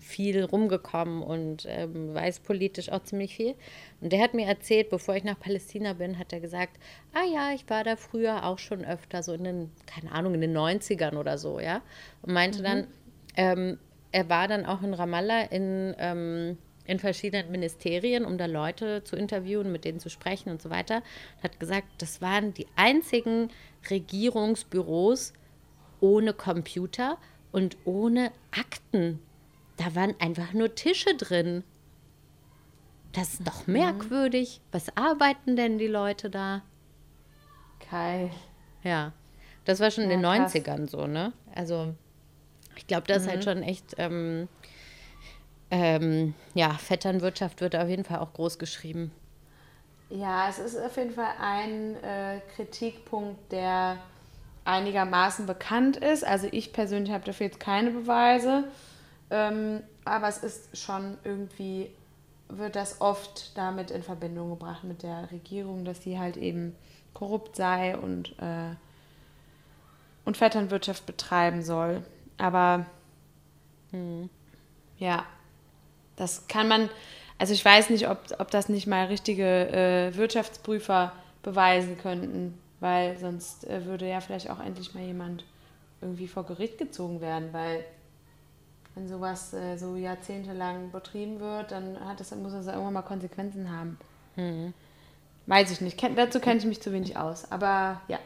viel rumgekommen und ähm, weiß politisch auch ziemlich viel. Und der hat mir erzählt, bevor ich nach Palästina bin, hat er gesagt, ah ja, ich war da früher auch schon öfter, so in den, keine Ahnung, in den 90ern oder so, ja. Und meinte dann, ähm, er war dann auch in Ramallah in, ähm, in verschiedenen Ministerien, um da Leute zu interviewen, mit denen zu sprechen und so weiter. Hat gesagt, das waren die einzigen Regierungsbüros ohne Computer und ohne Akten. Da waren einfach nur Tische drin. Das ist doch merkwürdig. Was arbeiten denn die Leute da? Geil. Ja, das war schon in den Ja, krass. 90ern so, ne? Also, ich glaube, das ist halt schon echt, ähm, ähm, ja, Vetternwirtschaft wird auf jeden Fall auch groß geschrieben. Ja, es ist auf jeden Fall ein äh, Kritikpunkt, der einigermaßen bekannt ist. Also ich persönlich habe dafür jetzt keine Beweise, ähm, aber es ist schon irgendwie, wird das oft damit in Verbindung gebracht mit der Regierung, dass sie halt eben korrupt sei und, äh, und Vetternwirtschaft betreiben soll. Aber ja, das kann man, also ich weiß nicht, ob, ob das nicht mal richtige äh, Wirtschaftsprüfer beweisen könnten, weil sonst äh, würde ja vielleicht auch endlich mal jemand irgendwie vor Gericht gezogen werden, weil wenn sowas äh, so jahrzehntelang betrieben wird, dann hat das, muss das irgendwann mal Konsequenzen haben. Weiß ich nicht. Ken, dazu kenne ich mich zu wenig aus. Aber ja.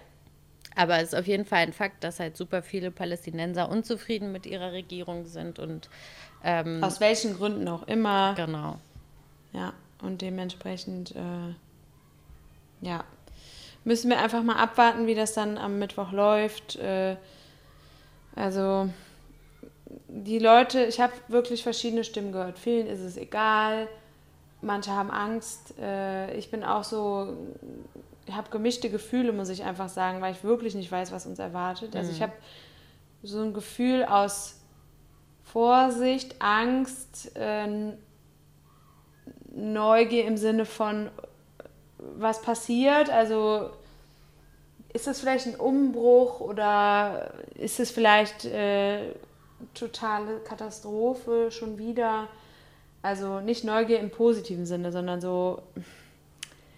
Aber es ist auf jeden Fall ein Fakt, dass halt super viele Palästinenser unzufrieden mit ihrer Regierung sind und ähm, Aus welchen Gründen auch immer. genau. Ja, und dementsprechend, äh, ja, müssen wir einfach mal abwarten, wie das dann am Mittwoch läuft. Äh, also, die Leute, ich habe wirklich verschiedene Stimmen gehört. Vielen ist es egal, manche haben Angst. Äh, ich bin auch so, ich habe gemischte Gefühle, muss ich einfach sagen, weil ich wirklich nicht weiß, was uns erwartet. Also, ich habe so ein Gefühl aus Vorsicht, Angst, äh, Neugier im Sinne von, was passiert? Also ist es vielleicht ein Umbruch oder ist es vielleicht äh, totale Katastrophe schon wieder? Also nicht Neugier im positiven Sinne, sondern so,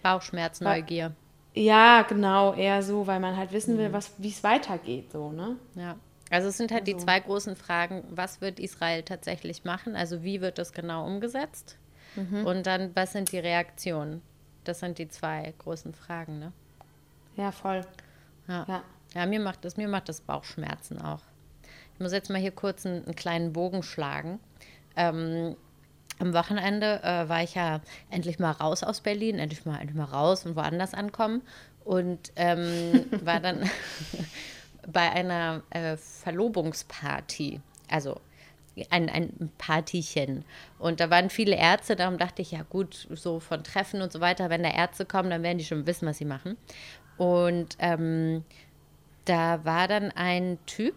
Bauchschmerz, Neugier. ja, genau, eher so, weil man halt wissen will, was, wie es weitergeht, so, ne? Ja. Also es sind halt die Also- zwei großen Fragen, was wird Israel tatsächlich machen? Also wie wird das genau umgesetzt? Und dann, was sind die Reaktionen? Das sind die zwei großen Fragen, ne? Ja, voll. Ja. Ja. Ja, mir macht das, mir macht das Bauchschmerzen auch. Ich muss jetzt mal hier kurz einen, einen kleinen Bogen schlagen. Ähm, am Wochenende äh, war ich ja endlich mal raus aus Berlin, endlich mal, endlich mal raus und woanders ankommen. Und ähm, war dann bei einer äh, Verlobungsparty. Also ein, ein Partychen. Und da waren viele Ärzte, darum dachte ich, ja gut, so von Treffen und so weiter, wenn da Ärzte kommen, dann werden die schon wissen, was sie machen. Und ähm, da war dann ein Typ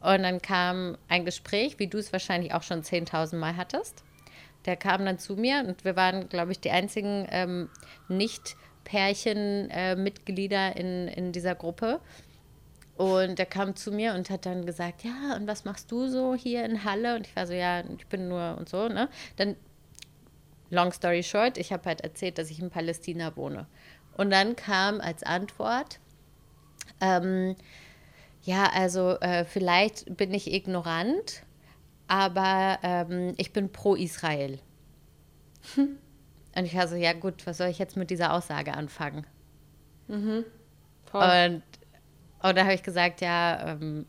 und dann kam ein Gespräch, wie du es wahrscheinlich auch schon 10.000 Mal hattest. Der kam dann zu mir und wir waren, glaube ich, die einzigen ähm, Nicht-Pärchen-Mitglieder in, in dieser Gruppe. Und der kam zu mir und hat dann gesagt, ja, und was machst du so hier in Halle? Und ich war so, ja, ich bin nur und so, ne? Dann, long story short, ich habe halt erzählt, dass ich in Palästina wohne. Und dann kam als Antwort, ähm, ja, also äh, vielleicht bin ich ignorant, aber ähm, ich bin pro Israel. Und ich war so, ja gut, was soll ich jetzt mit dieser Aussage anfangen? Voll. Und, und da habe ich gesagt, ja, ähm,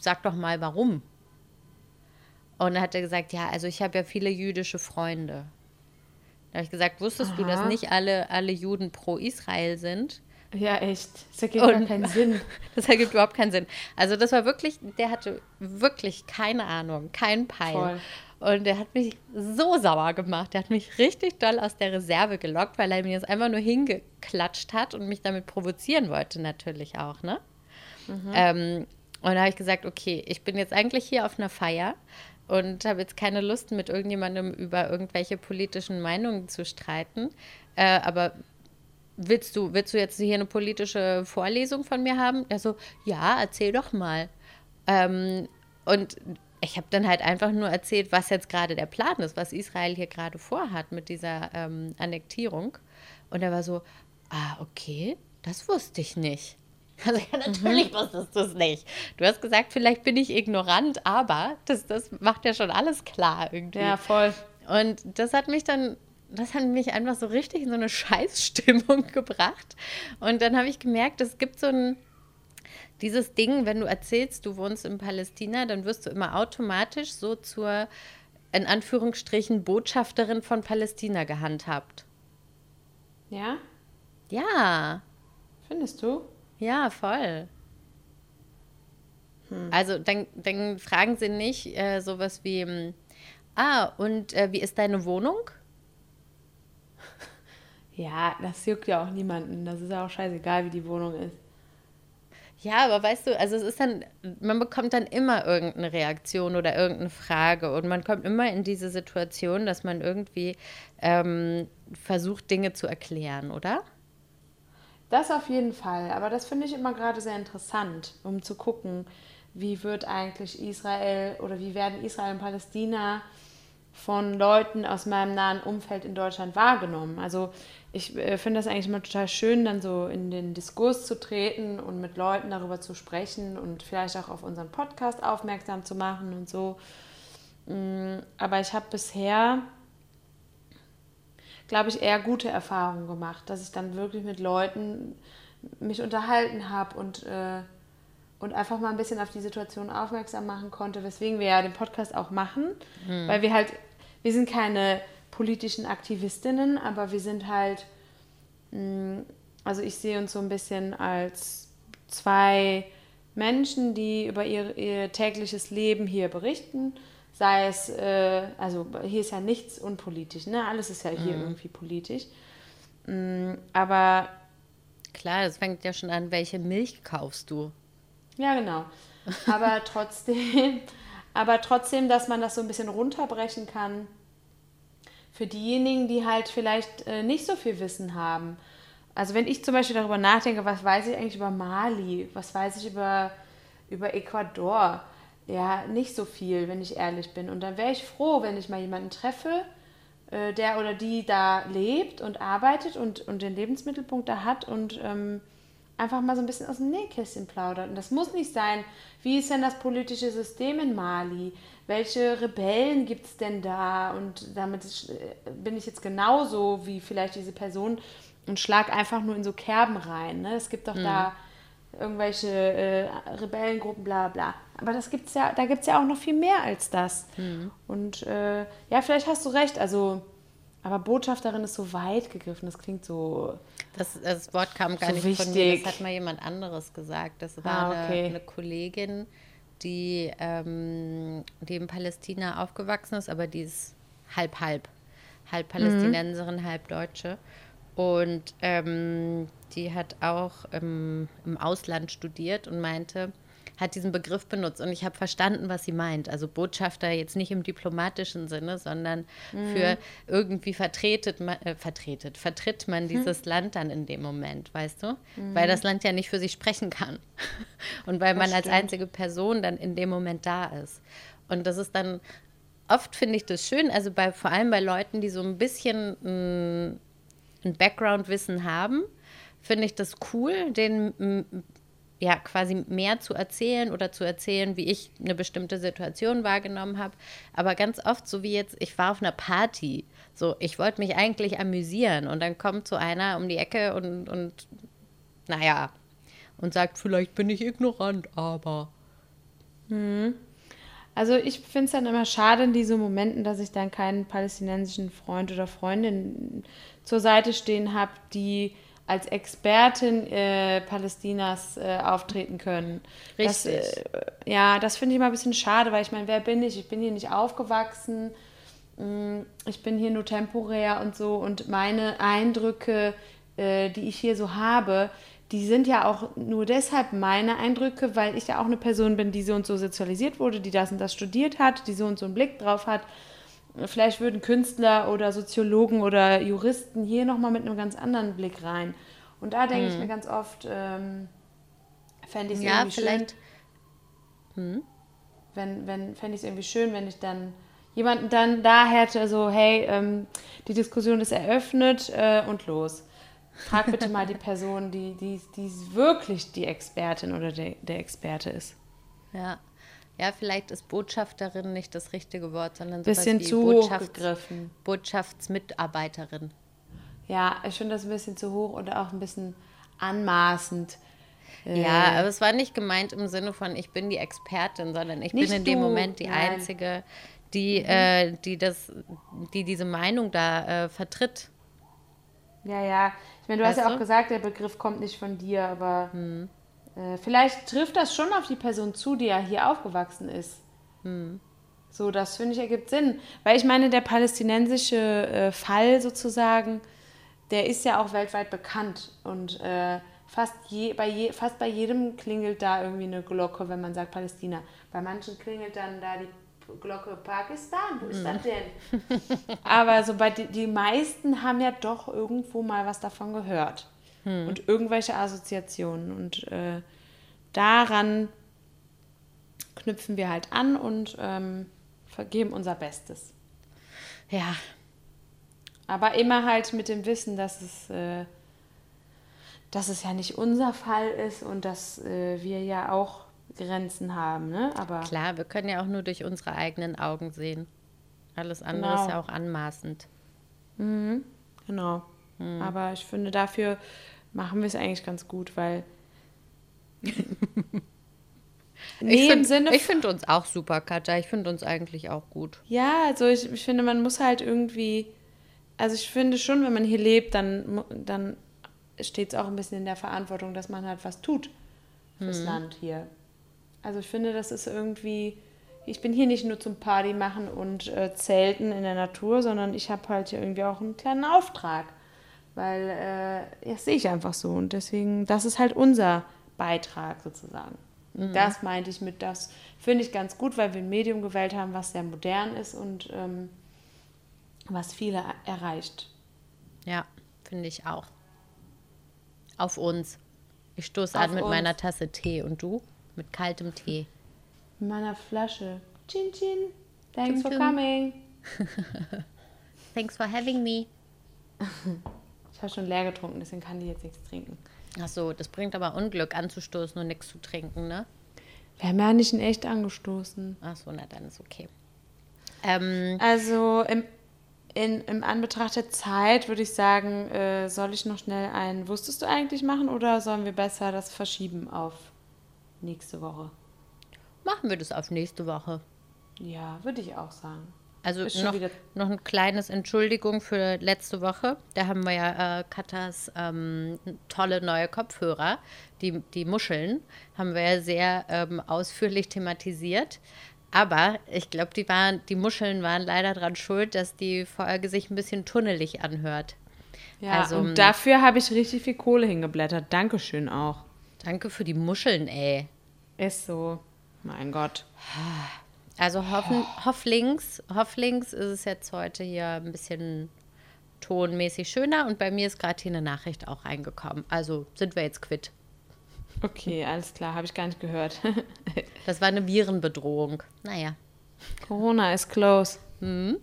sag doch mal warum. Und dann hat er gesagt, ja, also ich habe ja viele jüdische Freunde. Da habe ich gesagt, wusstest du, dass Aha. nicht alle, alle Juden pro Israel sind? Ja, echt. Das ergibt Und- keinen Sinn. Das ergibt überhaupt keinen Sinn. Also das war wirklich, der hatte wirklich keine Ahnung, kein Peil. Voll. Und der hat mich so sauer gemacht. Der hat mich richtig doll aus der Reserve gelockt, weil er mir jetzt einfach nur hingeklatscht hat und mich damit provozieren wollte natürlich auch, ne? Ähm, und da habe ich gesagt, okay, ich bin jetzt eigentlich hier auf einer Feier und habe jetzt keine Lust, mit irgendjemandem über irgendwelche politischen Meinungen zu streiten. Äh, aber willst du, willst du jetzt hier eine politische Vorlesung von mir haben? Er so, ja, erzähl doch mal. Ähm, und ich habe dann halt einfach nur erzählt, was jetzt gerade der Plan ist, was Israel hier gerade vorhat mit dieser ähm, Annektierung. Und er war so, ah, okay, das wusste ich nicht. Also ja, natürlich wusstest du es nicht. Du hast gesagt, vielleicht bin ich ignorant, aber das, das macht ja schon alles klar irgendwie. Ja, voll. Und das hat mich dann, das hat mich einfach so richtig in so eine Scheißstimmung gebracht. Und dann habe ich gemerkt, es gibt so ein, dieses Ding, wenn du erzählst, du wohnst in Palästina, dann wirst du immer automatisch so zur, in Anführungsstrichen, Botschafterin von Palästina gehandhabt. Ja? Ja, Findest du? ja, voll. Also dann, dann fragen sie nicht äh, sowas wie, ähm, ah, und äh, wie ist deine Wohnung? Ja, das juckt ja auch niemanden. Das ist ja auch scheißegal, wie die Wohnung ist. Ja, aber weißt du, also es ist dann, man bekommt dann immer irgendeine Reaktion oder irgendeine Frage und man kommt immer in diese Situation, dass man irgendwie ähm, versucht, Dinge zu erklären, oder? Das auf jeden Fall. Aber das finde ich immer gerade sehr interessant, um zu gucken, wie wird eigentlich Israel oder wie werden Israel und Palästina von Leuten aus meinem nahen Umfeld in Deutschland wahrgenommen. Also ich äh, finde das eigentlich immer total schön, dann so in den Diskurs zu treten und mit Leuten darüber zu sprechen und vielleicht auch auf unseren Podcast aufmerksam zu machen und so. Mm, aber ich habe bisher, glaube ich, eher gute Erfahrungen gemacht, dass ich dann wirklich mit Leuten mich unterhalten habe und, äh, und einfach mal ein bisschen auf die Situation aufmerksam machen konnte, weswegen wir ja den Podcast auch machen, mhm. weil wir halt, wir sind keine politischen Aktivistinnen, aber wir sind halt, mm, also ich sehe uns so ein bisschen als zwei Menschen, die über ihr, ihr tägliches Leben hier berichten. Sei es, äh, also hier ist ja nichts unpolitisch, ne? Alles ist ja hier mhm. irgendwie politisch. Mm, aber. Klar, das fängt ja schon an, welche Milch kaufst du? Ja, genau. Aber trotzdem, aber trotzdem, dass man das so ein bisschen runterbrechen kann für diejenigen, die halt vielleicht äh, nicht so viel Wissen haben. Also wenn ich zum Beispiel darüber nachdenke, was weiß ich eigentlich über Mali, was weiß ich über, über Ecuador, ja, nicht so viel, wenn ich ehrlich bin. Und dann wäre ich froh, wenn ich mal jemanden treffe, äh, der oder die da lebt und arbeitet und, und den Lebensmittelpunkt da hat und ähm, einfach mal so ein bisschen aus dem Nähkästchen plaudert. Und das muss nicht sein, wie ist denn das politische System in Mali? Welche Rebellen gibt es denn da? Und damit äh, bin ich jetzt genauso wie vielleicht diese Person und schlag einfach nur in so Kerben rein. Ne? Es gibt doch mhm. da irgendwelche äh, Rebellengruppen, bla bla. Aber das gibt's ja, da gibt es ja auch noch viel mehr als das. Mhm. Und äh, ja, vielleicht hast du recht. Also aber Botschafterin ist so weit gegriffen, das klingt so. Das, das Wort kam gar so nicht wichtig. von mir, das hat mal jemand anderes gesagt. Das war ah, okay. eine, eine, Kollegin, die, ähm, die in Palästina aufgewachsen ist, aber die ist halb, halb. Halb Palästinenserin, mhm. halb Deutsche. Und ähm, die hat auch im, im Ausland studiert und meinte, hat diesen Begriff benutzt und ich habe verstanden, was sie meint. Also Botschafter jetzt nicht im diplomatischen Sinne, sondern mhm. für irgendwie vertretet äh, vertretet, vertritt man hm. dieses mhm. Land dann in dem Moment, weißt du? Mhm. Weil das Land ja nicht für sich sprechen kann. Und weil man als einzige Person dann in dem Moment da ist. Und das ist dann, oft finde ich das schön, also bei, vor allem bei Leuten, die so ein bisschen mh, ein Background-Wissen haben, finde ich das cool, den ja quasi mehr zu erzählen oder zu erzählen, wie ich eine bestimmte Situation wahrgenommen habe. Aber ganz oft, so wie jetzt, ich war auf einer Party. So, ich wollte mich eigentlich amüsieren und dann kommt so einer um die Ecke und, und naja, und sagt, vielleicht bin ich ignorant, aber. Hm. Also ich finde es dann immer schade in diesen Momenten, dass ich dann keinen palästinensischen Freund oder Freundin zur Seite stehen habe, die als Expertin äh, Palästinas äh, auftreten können. Richtig. Das, äh, ja, das finde ich mal ein bisschen schade, weil ich meine, wer bin ich? Ich bin hier nicht aufgewachsen. Mm, ich bin hier nur temporär und so. Und meine Eindrücke, äh, die ich hier so habe, die sind ja auch nur deshalb meine Eindrücke, weil ich ja auch eine Person bin, die so und so sozialisiert wurde, die das und das studiert hat, die so und so einen Blick drauf hat vielleicht würden Künstler oder Soziologen oder Juristen hier nochmal mit einem ganz anderen Blick rein. Und da denke hm. ich mir ganz oft, ähm, fände ich es ja, irgendwie vielleicht. schön. Hm? Wenn, wenn, fände ich es irgendwie schön, wenn ich dann jemanden dann da hätte, so, hey, ähm, die Diskussion ist eröffnet äh, und los. Frag bitte mal die Person, die, die, die wirklich die Expertin oder der, der Experte ist. Ja. Ja, vielleicht ist Botschafterin nicht das richtige Wort, sondern bisschen wie zu Botschafts hochgegriffen. Botschaftsmitarbeiterin. Ja, ich finde das ein bisschen zu hoch und auch ein bisschen anmaßend. Ja, äh, aber es war nicht gemeint im Sinne von, ich bin die Expertin, sondern ich bin in dem Moment die Nein. Einzige, die, mhm. äh, die, das, die diese Meinung da äh, vertritt. Ja, ja. Ich meine, du weißt hast ja auch gesagt, der Begriff kommt nicht von dir, aber mhm. Äh, vielleicht trifft das schon auf die Person zu, die ja hier aufgewachsen ist. Hm. So, das finde ich ergibt Sinn. Weil ich meine, der palästinensische äh, Fall sozusagen, der ist ja auch weltweit bekannt. Und äh, fast, je, bei je, fast bei jedem klingelt da irgendwie eine Glocke, wenn man sagt Palästina. Bei manchen klingelt dann da die Glocke Pakistan. Wo ist hm. das denn? Aber so bei die, die meisten haben ja doch irgendwo mal was davon gehört. Und irgendwelche Assoziationen. Und äh, daran knüpfen wir halt an und ähm, vergeben unser Bestes. Ja, Aber immer halt mit dem Wissen, dass es, äh, dass es ja nicht unser Fall ist und dass äh, wir ja auch Grenzen haben. Ne? Aber klar, wir können ja auch nur durch unsere eigenen Augen sehen. Alles andere Genau. ist ja auch anmaßend. genau. Aber ich finde, dafür machen wir es eigentlich ganz gut, weil. nee, ich finde Sinne ich find uns auch super, Katja. Ich finde uns eigentlich auch gut. Ja, also ich, ich finde, man muss halt irgendwie, also ich finde schon, wenn man hier lebt, dann, dann steht es auch ein bisschen in der Verantwortung, dass man halt was tut fürs Land hier. Also ich finde, das ist irgendwie, ich bin hier nicht nur zum Party machen und äh, Zelten in der Natur, sondern ich habe halt hier irgendwie auch einen kleinen Auftrag, weil äh, das sehe ich einfach so und deswegen, das ist halt unser Beitrag sozusagen. Das meinte ich mit, das finde ich ganz gut, weil wir ein Medium gewählt haben, was sehr modern ist und ähm, was viele erreicht. Ja, finde ich auch. Auf uns. Ich stoße an mit uns. meiner Tasse Tee und du mit kaltem Tee. In meiner Flasche. Chin chin. Thanks Chin, for chin. coming. Thanks for having me. Ich habe schon leer getrunken, deswegen kann die jetzt nichts trinken. Ach so, das bringt aber Unglück anzustoßen und nichts zu trinken, ne? Wir haben ja nicht in echt angestoßen. Ach so, na dann ist okay. Ähm, Also im, in, im Anbetracht der Zeit würde ich sagen, äh, soll ich noch schnell ein Wusstest du eigentlich machen oder sollen wir besser das verschieben auf nächste Woche? machen wir das auf nächste Woche. Ja, würde ich auch sagen. Also noch, noch ein kleines Entschuldigung für letzte Woche. Da haben wir ja äh, Katas ähm, tolle neue Kopfhörer, die, die Muscheln, haben wir ja sehr ähm, ausführlich thematisiert. Aber ich glaube, die, waren, die Muscheln waren leider dran schuld, dass die Folge sich ein bisschen tunnelig anhört. Ja, Also, und dafür habe ich richtig viel Kohle hingeblättert. Dankeschön auch. Danke für die Muscheln, ey. Ist so. Mein Gott. Also hoffen, hofflings, hofflings ist es jetzt heute hier ein bisschen tonmäßig schöner und bei mir ist gerade hier eine Nachricht auch reingekommen. Also sind wir jetzt quitt. Okay, alles klar, habe ich gar nicht gehört. Das war eine Virenbedrohung. Naja, Corona is close. ja,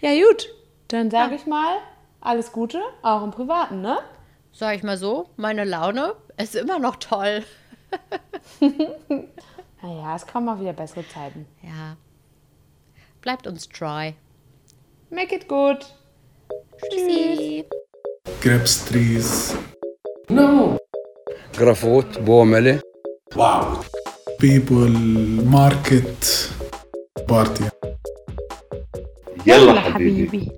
gut. Dann sage ich mal, alles Gute, auch im Privaten, ne? sag ich mal so, meine Laune ist immer noch toll. Naja, es kommen mal wieder bessere Zeiten. Ja. Bleibt uns treu. Make it good. Tschüssi. grapes trees, No. جرافوت بومله Wow. people, market, party. يلا حبيبي.